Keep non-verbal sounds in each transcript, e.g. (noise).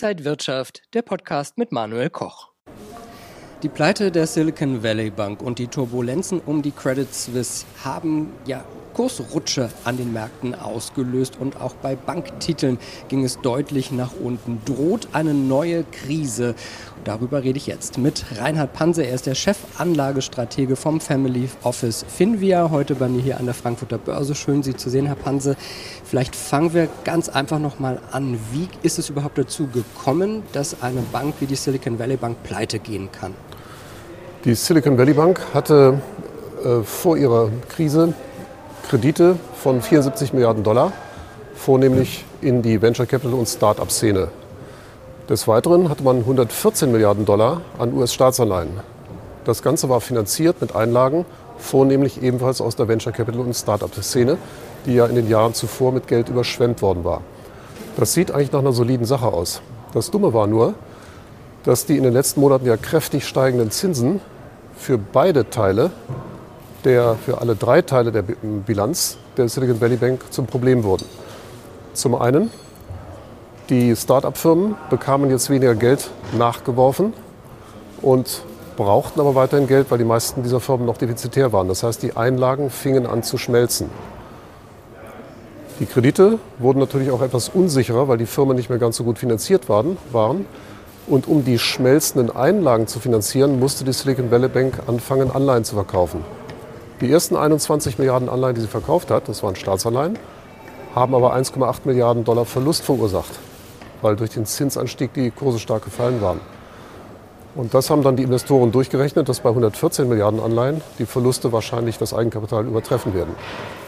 Inside Wirtschaft, der Podcast mit Manuel Koch. Die Pleite der Silicon Valley Bank und die Turbulenzen um die Credit Suisse haben ja Kursrutsche an den Märkten ausgelöst und auch bei Banktiteln ging es deutlich nach unten. Droht eine neue Krise? Darüber rede ich jetzt mit Reinhard Panse. Er ist der Chefanlagestratege vom Family Office Finvia. Heute bei mir hier an der Frankfurter Börse. Schön, Sie zu sehen, Herr Panse. Vielleicht fangen wir ganz einfach nochmal an. Wie ist es überhaupt dazu gekommen, dass eine Bank wie die Silicon Valley Bank pleite gehen kann? Die Silicon Valley Bank hatte äh, vor ihrer Krise Kredite von 74 Milliarden Dollar, vornehmlich in die Venture Capital und Start-up-Szene. Des Weiteren hatte man 114 Milliarden Dollar an US-Staatsanleihen. Das Ganze war finanziert mit Einlagen, vornehmlich ebenfalls aus der Venture Capital und Start-up-Szene, die ja in den Jahren zuvor mit Geld überschwemmt worden war. Das sieht eigentlich nach einer soliden Sache aus. Das Dumme war nur, dass die in den letzten Monaten ja kräftig steigenden Zinsen für beide Teile der für alle drei Teile der Bilanz der Silicon Valley Bank zum Problem wurden. Zum einen, die Start-up-Firmen bekamen jetzt weniger Geld nachgeworfen und brauchten aber weiterhin Geld, weil die meisten dieser Firmen noch defizitär waren. Das heißt, die Einlagen fingen an zu schmelzen. Die Kredite wurden natürlich auch etwas unsicherer, weil die Firmen nicht mehr ganz so gut finanziert waren. Und um die schmelzenden Einlagen zu finanzieren, musste die Silicon Valley Bank anfangen, Anleihen zu verkaufen. Die ersten 21 Milliarden Anleihen, die sie verkauft hat, das waren Staatsanleihen, haben aber 1,8 Milliarden Dollar Verlust verursacht, weil durch den Zinsanstieg die Kurse stark gefallen waren. Und das haben dann die Investoren durchgerechnet, dass bei 114 Milliarden Anleihen die Verluste wahrscheinlich das Eigenkapital übertreffen werden.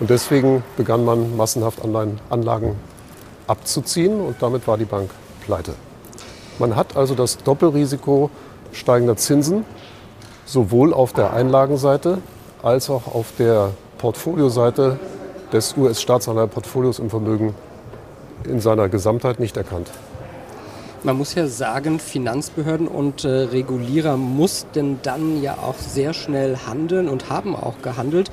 Und deswegen begann man massenhaft Anlagen abzuziehen und damit war die Bank pleite. Man hat also das Doppelrisiko steigender Zinsen sowohl auf der Einlagenseite als auch auf der Portfolioseite des US-Staatsanleihenportfolios im Vermögen in seiner Gesamtheit nicht erkannt. Man muss ja sagen, Finanzbehörden und äh, Regulierer mussten dann ja auch sehr schnell handeln und haben auch gehandelt.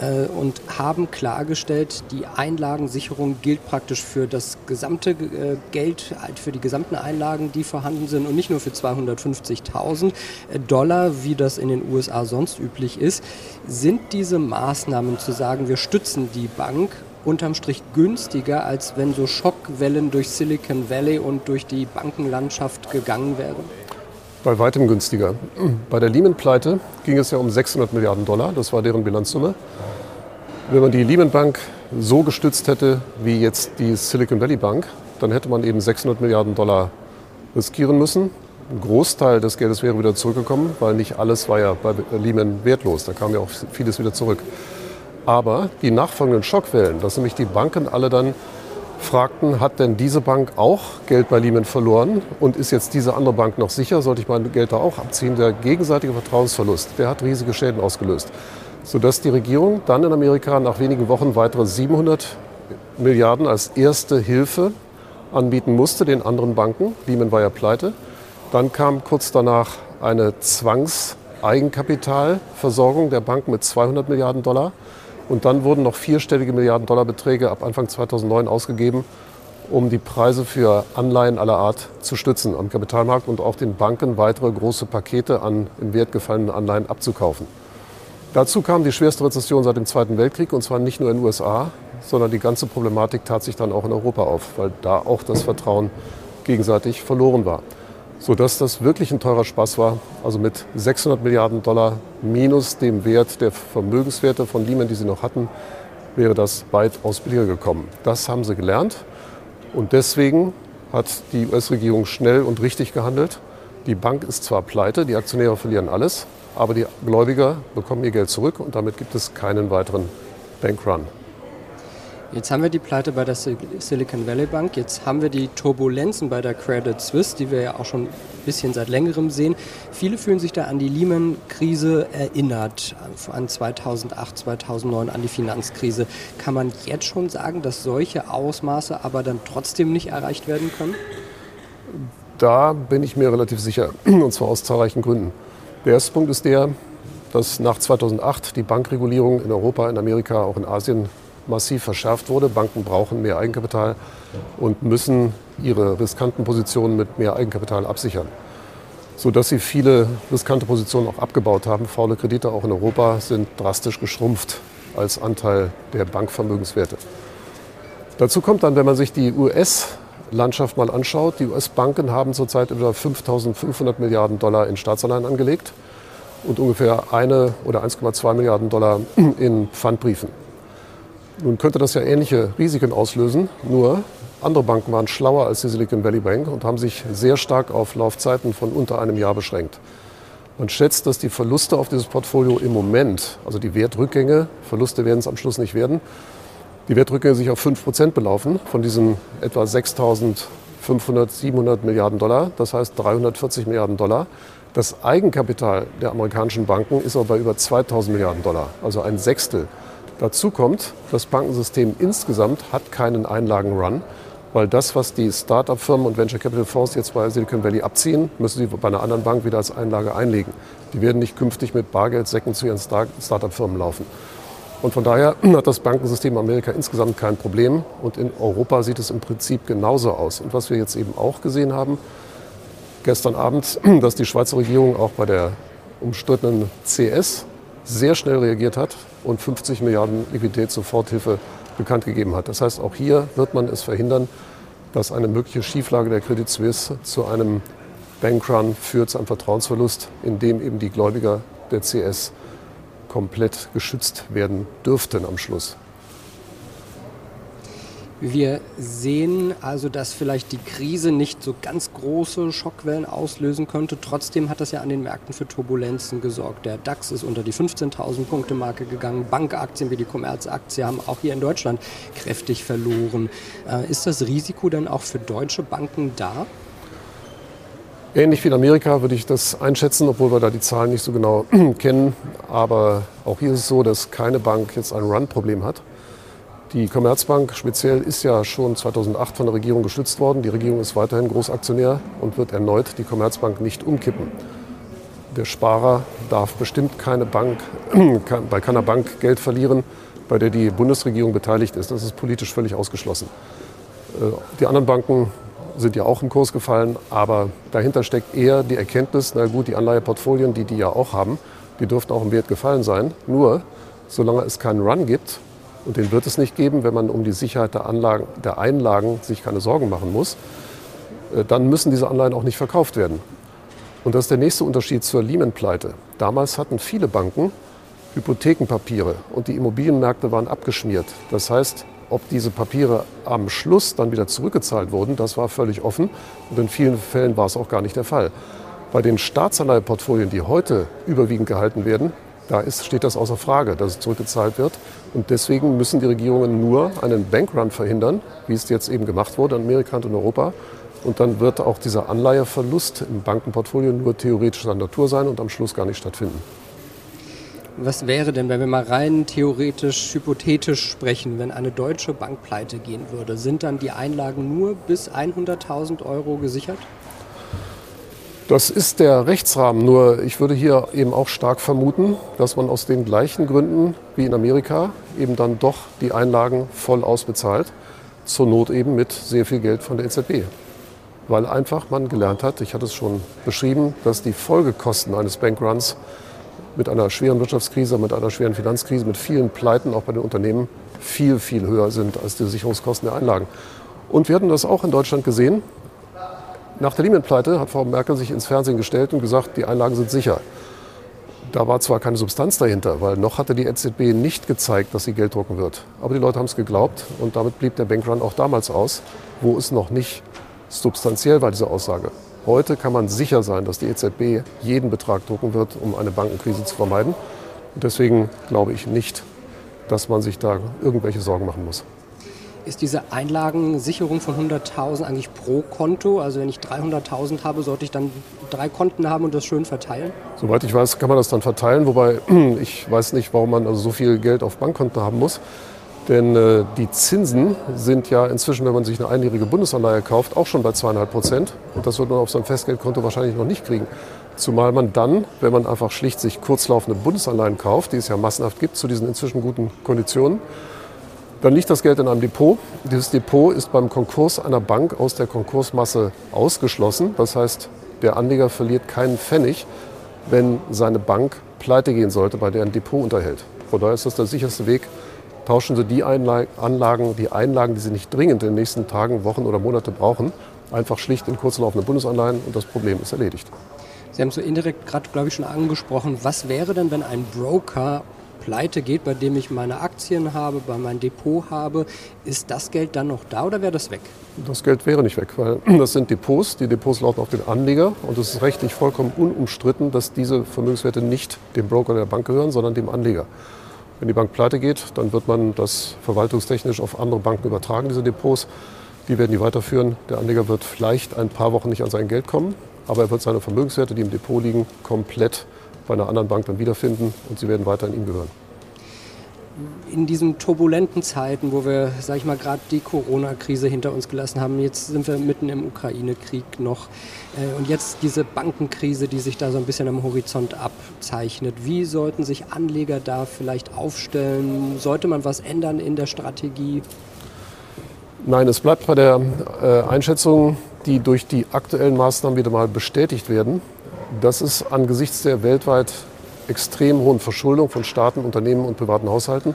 Äh, und haben klargestellt, die Einlagensicherung gilt praktisch für das gesamte äh, Geld, halt für die gesamten Einlagen, die vorhanden sind und nicht nur für 250.000 äh, Dollar, wie das in den USA sonst üblich ist. Sind diese Maßnahmen zu sagen, wir stützen die Bank unterm Strich günstiger, als wenn so Schockwellen durch Silicon Valley und durch die Bankenlandschaft gegangen wären? Bei weitem günstiger. Bei der Lehman-Pleite ging es ja um 600 Milliarden Dollar, das war deren Bilanzsumme. Wenn man die Lehman Bank so gestützt hätte wie jetzt die Silicon Valley Bank, dann hätte man eben 600 Milliarden Dollar riskieren müssen. Ein Großteil des Geldes wäre wieder zurückgekommen, weil nicht alles war ja bei Lehman wertlos. Da kam ja auch vieles wieder zurück. Aber die nachfolgenden Schockwellen, dass nämlich die Banken alle dann fragten, hat denn diese Bank auch Geld bei Lehman verloren und ist jetzt diese andere Bank noch sicher? Sollte ich mein Geld da auch abziehen? Der gegenseitige Vertrauensverlust, der hat riesige Schäden ausgelöst sodass die Regierung dann in Amerika nach wenigen Wochen weitere 700 Milliarden als erste Hilfe anbieten musste den anderen Banken. Lehman war ja pleite. Dann kam kurz danach eine Zwangseigenkapitalversorgung der Banken mit 200 Milliarden Dollar. Und dann wurden noch vierstellige Milliarden Dollar Beträge ab Anfang 2009 ausgegeben, um die Preise für Anleihen aller Art zu stützen am Kapitalmarkt und auch den Banken weitere große Pakete an im Wert gefallenen Anleihen abzukaufen. Dazu kam die schwerste Rezession seit dem Zweiten Weltkrieg und zwar nicht nur in den USA, sondern die ganze Problematik tat sich dann auch in Europa auf, weil da auch das Vertrauen gegenseitig verloren war. Sodass das wirklich ein teurer Spaß war. Also mit 600 Milliarden Dollar minus dem Wert der Vermögenswerte von Lehman, die sie noch hatten, wäre das weitaus billiger gekommen. Das haben sie gelernt und deswegen hat die US-Regierung schnell und richtig gehandelt. Die Bank ist zwar pleite, die Aktionäre verlieren alles, aber die Gläubiger bekommen ihr Geld zurück und damit gibt es keinen weiteren Bankrun. Jetzt haben wir die Pleite bei der Silicon Valley Bank, jetzt haben wir die Turbulenzen bei der Credit Suisse, die wir ja auch schon ein bisschen seit längerem sehen. Viele fühlen sich da an die Lehman-Krise erinnert, an 2008, 2009, an die Finanzkrise. Kann man jetzt schon sagen, dass solche Ausmaße aber dann trotzdem nicht erreicht werden können? Da bin ich mir relativ sicher, (clears throat) und zwar aus zahlreichen Gründen. Der erste Punkt ist der, dass nach 2008 die Bankregulierung in Europa, in Amerika, auch in Asien massiv verschärft wurde. Banken brauchen mehr Eigenkapital und müssen ihre riskanten Positionen mit mehr Eigenkapital absichern, sodass sie viele riskante Positionen auch abgebaut haben. Faule Kredite auch in Europa sind drastisch geschrumpft als Anteil der Bankvermögenswerte. Dazu kommt dann, wenn man sich die US-Landschaft mal anschaut, die US-Banken haben zurzeit über 5.500 Milliarden Dollar in Staatsanleihen angelegt und ungefähr eine oder 1,2 Milliarden Dollar in Pfandbriefen. Nun könnte das ja ähnliche Risiken auslösen, nur andere Banken waren schlauer als die Silicon Valley Bank und haben sich sehr stark auf Laufzeiten von unter einem Jahr beschränkt. Man schätzt, dass die Verluste auf dieses Portfolio im Moment, also die Wertrückgänge, Verluste werden es am Schluss nicht werden, die Wertrückgänge sich auf 5% belaufen von diesen etwa 6.500, 700 Milliarden Dollar, das heißt 340 Milliarden Dollar. Das Eigenkapital der amerikanischen Banken ist aber bei über 2000 Milliarden Dollar, also ein Sechstel. Dazu kommt, das Bankensystem insgesamt hat keinen Einlagenrun, weil das, was die Start-up-Firmen und Venture Capital Fonds jetzt bei Silicon Valley abziehen, müssen sie bei einer anderen Bank wieder als Einlage einlegen. Die werden nicht künftig mit Bargeldsäcken zu ihren Start-up-Firmen laufen. Und von daher (clears throat) hat das Bankensystem Amerika insgesamt kein Problem. Und in Europa sieht es im Prinzip genauso aus. Und was wir jetzt eben auch gesehen haben, gestern Abend, (clears throat) dass die Schweizer Regierung auch bei der umstrittenen CS sehr schnell reagiert hat und 50 Milliarden Liquiditätssoforthilfe bekannt gegeben hat. Das heißt, auch hier wird man es verhindern, dass eine mögliche Schieflage der Credit Suisse zu einem Bankrun führt, zu einem Vertrauensverlust, in dem eben die Gläubiger der CS komplett geschützt werden dürften am Schluss. Wir sehen also, dass vielleicht die Krise nicht so ganz große Schockwellen auslösen könnte. Trotzdem hat das ja an den Märkten für Turbulenzen gesorgt. Der DAX ist unter die 15.000 Punkte Marke gegangen. Bankaktien wie die Commerzaktie haben auch hier in Deutschland kräftig verloren. Äh, ist das Risiko denn auch für deutsche Banken da? Ähnlich wie in Amerika würde ich das einschätzen, obwohl wir da die Zahlen nicht so genau (clears throat) kennen. Aber auch hier ist es so, dass keine Bank jetzt ein Run-Problem hat. Die Commerzbank speziell ist ja schon 2008 von der Regierung gestützt worden. Die Regierung ist weiterhin Großaktionär und wird erneut die Commerzbank nicht umkippen. Der Sparer darf bestimmt keine Bank, (clears throat) bei keiner Bank Geld verlieren, bei der die Bundesregierung beteiligt ist. Das ist politisch völlig ausgeschlossen. Äh, die anderen Banken sind ja auch im Kurs gefallen, aber dahinter steckt eher die Erkenntnis, na gut, die Anleiheportfolien, die die ja auch haben, die dürften auch im Wert gefallen sein. Nur, solange es keinen Run gibt, und den wird es nicht geben, wenn man um die Sicherheit der, Anlagen, der Einlagen sich keine Sorgen machen muss. Äh, dann müssen diese Anleihen auch nicht verkauft werden. Und das ist der nächste Unterschied zur Lehman-Pleite. Damals hatten viele Banken Hypothekenpapiere und die Immobilienmärkte waren abgeschmiert. Das heißt, ob diese Papiere am Schluss dann wieder zurückgezahlt wurden, das war völlig offen und in vielen Fällen war es auch gar nicht der Fall. Bei den Staatsanleiheportfolien, die heute überwiegend gehalten werden, da ist, steht das außer Frage, dass es zurückgezahlt wird. Und deswegen müssen die Regierungen nur einen Bankrun verhindern, wie es jetzt eben gemacht wurde in Amerika und in Europa. Und dann wird auch dieser Anleiheverlust im Bankenportfolio nur theoretischer Natur sein und am Schluss gar nicht stattfinden. Was wäre denn, wenn wir mal rein theoretisch, hypothetisch sprechen, wenn eine deutsche Bank pleite gehen würde? Sind dann die Einlagen nur bis 100.000 Euro gesichert? Das ist der Rechtsrahmen. Nur ich würde hier eben auch stark vermuten, dass man aus den gleichen Gründen wie in Amerika eben dann doch die Einlagen voll ausbezahlt. Zur Not eben mit sehr viel Geld von der EZB. Weil einfach man gelernt hat, ich hatte es schon beschrieben, dass die Folgekosten eines Bankruns mit einer schweren Wirtschaftskrise, mit einer schweren Finanzkrise, mit vielen Pleiten auch bei den Unternehmen viel, viel höher sind als die Sicherungskosten der Einlagen. Und wir hatten das auch in Deutschland gesehen. Nach der Lehman-Pleite hat Frau Merkel sich ins Fernsehen gestellt und gesagt, die Einlagen sind sicher. Da war zwar keine Substanz dahinter, weil noch hatte die EZB nicht gezeigt, dass sie Geld drucken wird. Aber die Leute haben es geglaubt und damit blieb der Bankrun auch damals aus, wo es noch nicht substanziell war, diese Aussage. Heute kann man sicher sein, dass die EZB jeden Betrag drucken wird, um eine Bankenkrise zu vermeiden. Und deswegen glaube ich nicht, dass man sich da irgendwelche Sorgen machen muss. Ist diese Einlagensicherung von 100.000 eigentlich pro Konto? Also wenn ich 300.000 habe, sollte ich dann drei Konten haben und das schön verteilen? Soweit ich weiß, kann man das dann verteilen. Wobei (clears throat) ich weiß nicht, warum man also so viel Geld auf Bankkonten haben muss. Denn äh, die Zinsen sind ja inzwischen, wenn man sich eine einjährige Bundesanleihe kauft, auch schon bei zweieinhalb Prozent. Und das wird man auf so einem Festgeldkonto wahrscheinlich noch nicht kriegen. Zumal man dann, wenn man einfach schlicht sich kurzlaufende Bundesanleihen kauft, die es ja massenhaft gibt, zu diesen inzwischen guten Konditionen, Dann liegt das Geld in einem Depot. Dieses Depot ist beim Konkurs einer Bank aus der Konkursmasse ausgeschlossen. Das heißt, der Anleger verliert keinen Pfennig, wenn seine Bank pleite gehen sollte, bei der ein Depot unterhält. Von daher ist das der sicherste Weg. Tauschen Sie die Anlagen, die Einlagen, die Sie nicht dringend in den nächsten Tagen, Wochen oder Monate brauchen, einfach schlicht in kurzlaufende Bundesanleihen und das Problem ist erledigt. Sie haben so indirekt gerade, glaube ich, schon angesprochen, was wäre denn, wenn ein Broker pleite geht, bei dem ich meine Aktien habe, bei meinem Depot habe, ist das Geld dann noch da oder wäre das weg? Das Geld wäre nicht weg, weil (clears throat) das sind Depots. Die Depots lauten auf den Anleger und es ist rechtlich vollkommen unumstritten, dass diese Vermögenswerte nicht dem Broker der Bank gehören, sondern dem Anleger. Wenn die Bank pleite geht, dann wird man das verwaltungstechnisch auf andere Banken übertragen, diese Depots. Die werden die weiterführen. Der Anleger wird vielleicht ein paar Wochen nicht an sein Geld kommen, aber er wird seine Vermögenswerte, die im Depot liegen, komplett bei einer anderen Bank dann wiederfinden und sie werden weiter an ihm gehören. In diesen turbulenten Zeiten, wo wir, sag ich mal, gerade die Corona-Krise hinter uns gelassen haben, jetzt sind wir mitten im Ukraine-Krieg noch äh, und jetzt diese Bankenkrise, die sich da so ein bisschen am Horizont abzeichnet. Wie sollten sich Anleger da vielleicht aufstellen? Sollte man was ändern in der Strategie? Nein, es bleibt bei der äh, Einschätzung, die durch die aktuellen Maßnahmen wieder mal bestätigt werden, dass es angesichts der weltweit extrem hohen Verschuldung von Staaten, Unternehmen und privaten Haushalten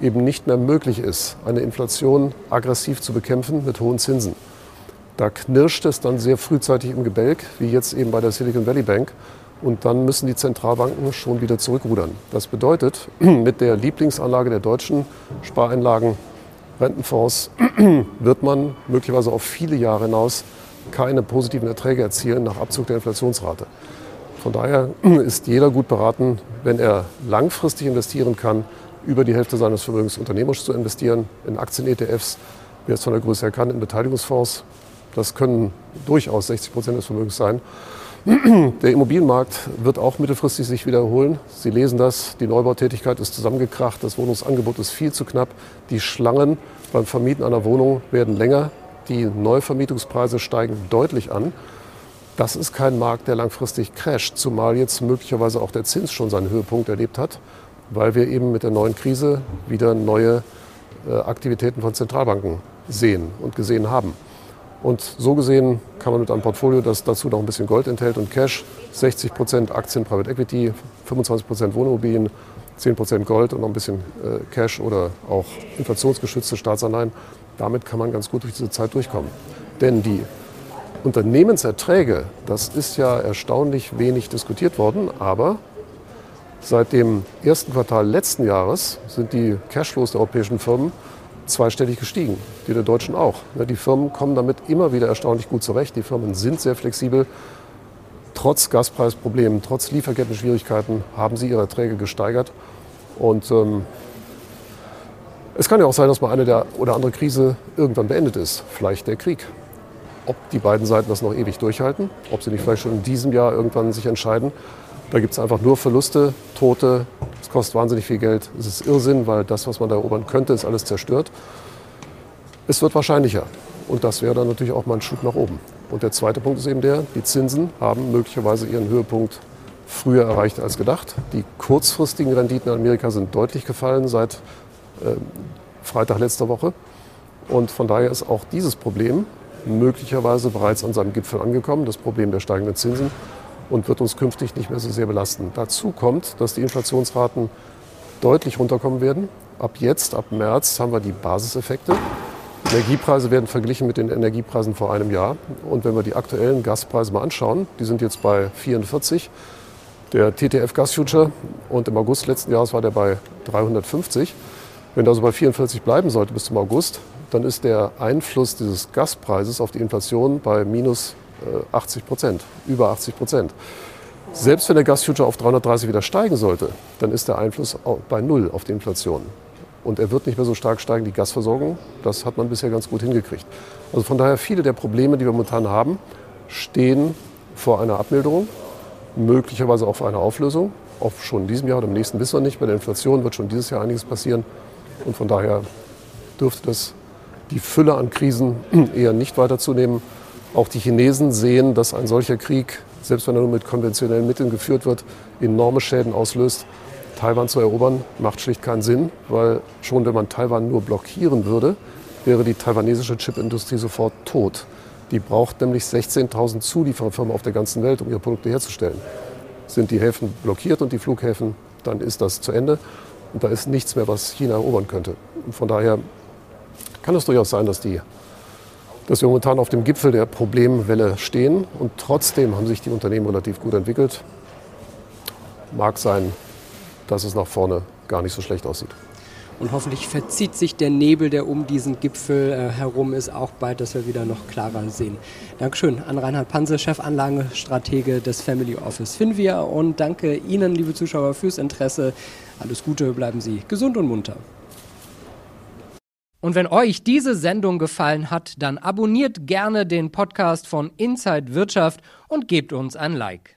eben nicht mehr möglich ist, eine Inflation aggressiv zu bekämpfen mit hohen Zinsen. Da knirscht es dann sehr frühzeitig im Gebälk, wie jetzt eben bei der Silicon Valley Bank. Und dann müssen die Zentralbanken schon wieder zurückrudern. Das bedeutet, (clears throat) mit der Lieblingsanlage der Deutschen Spareinlagen, Rentenfonds, (clears throat) wird man möglicherweise auf viele Jahre hinaus keine positiven Erträge erzielen nach Abzug der Inflationsrate. Von daher (clears throat) ist jeder gut beraten, wenn er langfristig investieren kann, über die Hälfte seines Vermögens unternehmerisch zu investieren, in Aktien-ETFs, wer es von der Größe her kann, in Beteiligungsfonds. Das können durchaus 60 Prozent des Vermögens sein. (clears throat) Der Immobilienmarkt wird auch mittelfristig sich wiederholen. Sie lesen das, die Neubautätigkeit ist zusammengekracht, das Wohnungsangebot ist viel zu knapp. Die Schlangen beim Vermieten einer Wohnung werden länger, die Neuvermietungspreise steigen deutlich an. Das ist kein Markt, der langfristig crasht, zumal jetzt möglicherweise auch der Zins schon seinen Höhepunkt erlebt hat, weil wir eben mit der neuen Krise wieder neue äh, Aktivitäten von Zentralbanken sehen und gesehen haben. Und so gesehen kann man mit einem Portfolio, das dazu noch ein bisschen Gold enthält und Cash, 60% Aktien Private Equity, 25% Wohnimmobilien, 10% Gold und noch ein bisschen äh, Cash oder auch inflationsgeschützte Staatsanleihen, damit kann man ganz gut durch diese Zeit durchkommen. Denn die Unternehmenserträge, das ist ja erstaunlich wenig diskutiert worden, aber seit dem ersten Quartal letzten Jahres sind die Cashflows der europäischen Firmen zweistellig gestiegen, die der Deutschen auch. Die Firmen kommen damit immer wieder erstaunlich gut zurecht. Die Firmen sind sehr flexibel. Trotz Gaspreisproblemen, trotz Lieferketten-Schwierigkeiten haben sie ihre Erträge gesteigert. Und ähm, es kann ja auch sein, dass mal eine der oder andere Krise irgendwann beendet ist. Vielleicht der Krieg. Ob die beiden Seiten das noch ewig durchhalten, ob sie nicht vielleicht schon in diesem Jahr irgendwann sich entscheiden. Da gibt es einfach nur Verluste, Tote. Es kostet wahnsinnig viel Geld. Es ist Irrsinn, weil das, was man da erobern könnte, ist alles zerstört. Es wird wahrscheinlicher. Und das wäre dann natürlich auch mal ein Schub nach oben. Und der zweite Punkt ist eben der, die Zinsen haben möglicherweise ihren Höhepunkt früher erreicht als gedacht. Die kurzfristigen Renditen in Amerika sind deutlich gefallen seit Freitag letzter Woche. Und von daher ist auch dieses Problem möglicherweise bereits an seinem Gipfel angekommen, das Problem der steigenden Zinsen, und wird uns künftig nicht mehr so sehr belasten. Dazu kommt, dass die Inflationsraten deutlich runterkommen werden. Ab jetzt, ab März, haben wir die Basiseffekte. Energiepreise werden verglichen mit den Energiepreisen vor einem Jahr. Und wenn wir die aktuellen Gaspreise mal anschauen, die sind jetzt bei 44. Der TTF Gas Future und im August letzten Jahres war der bei 350. Wenn so bei 44 bleiben sollte bis zum August, dann ist der Einfluss dieses Gaspreises auf die Inflation bei minus 80 äh, Prozent, über 80 Prozent. Selbst wenn der Gasfuture auf 330 wieder steigen sollte, dann ist der Einfluss bei Null auf die Inflation. Und er wird nicht mehr so stark steigen, die Gasversorgung. Das hat man bisher ganz gut hingekriegt. Also von daher, viele der Probleme, die wir momentan haben, stehen vor einer Abmilderung, möglicherweise auch vor einer Auflösung. Auch schon in diesem Jahr oder im nächsten wissen wir nicht. Bei der Inflation wird schon dieses Jahr einiges passieren. Und von daher dürfte das die Fülle an Krisen (clears throat) eher nicht weiter zunehmen. Auch die Chinesen sehen, dass ein solcher Krieg, selbst wenn er nur mit konventionellen Mitteln geführt wird, enorme Schäden auslöst. Taiwan zu erobern macht schlicht keinen Sinn, weil schon wenn man Taiwan nur blockieren würde, wäre die taiwanesische Chipindustrie sofort tot. Die braucht nämlich 16.000 Zuliefererfirmen auf der ganzen Welt, um ihre Produkte herzustellen. Sind die Häfen blockiert und die Flughäfen, dann ist das zu Ende. Und da ist nichts mehr, was China erobern könnte. Und von daher kann es durchaus sein, dass, die, dass wir momentan auf dem Gipfel der Problemwelle stehen. Und trotzdem haben sich die Unternehmen relativ gut entwickelt. Mag sein, dass es nach vorne gar nicht so schlecht aussieht. Und hoffentlich verzieht sich der Nebel, der um diesen Gipfel äh, herum ist, auch bald, dass wir wieder noch klarer sehen. Dankeschön an Reinhard Panse, Chefanlagenstratege des Family Office Finvia. Und danke Ihnen, liebe Zuschauer, fürs Interesse. Alles Gute, bleiben Sie gesund und munter. Und wenn euch diese Sendung gefallen hat, dann abonniert gerne den Podcast von Inside Wirtschaft und gebt uns ein Like.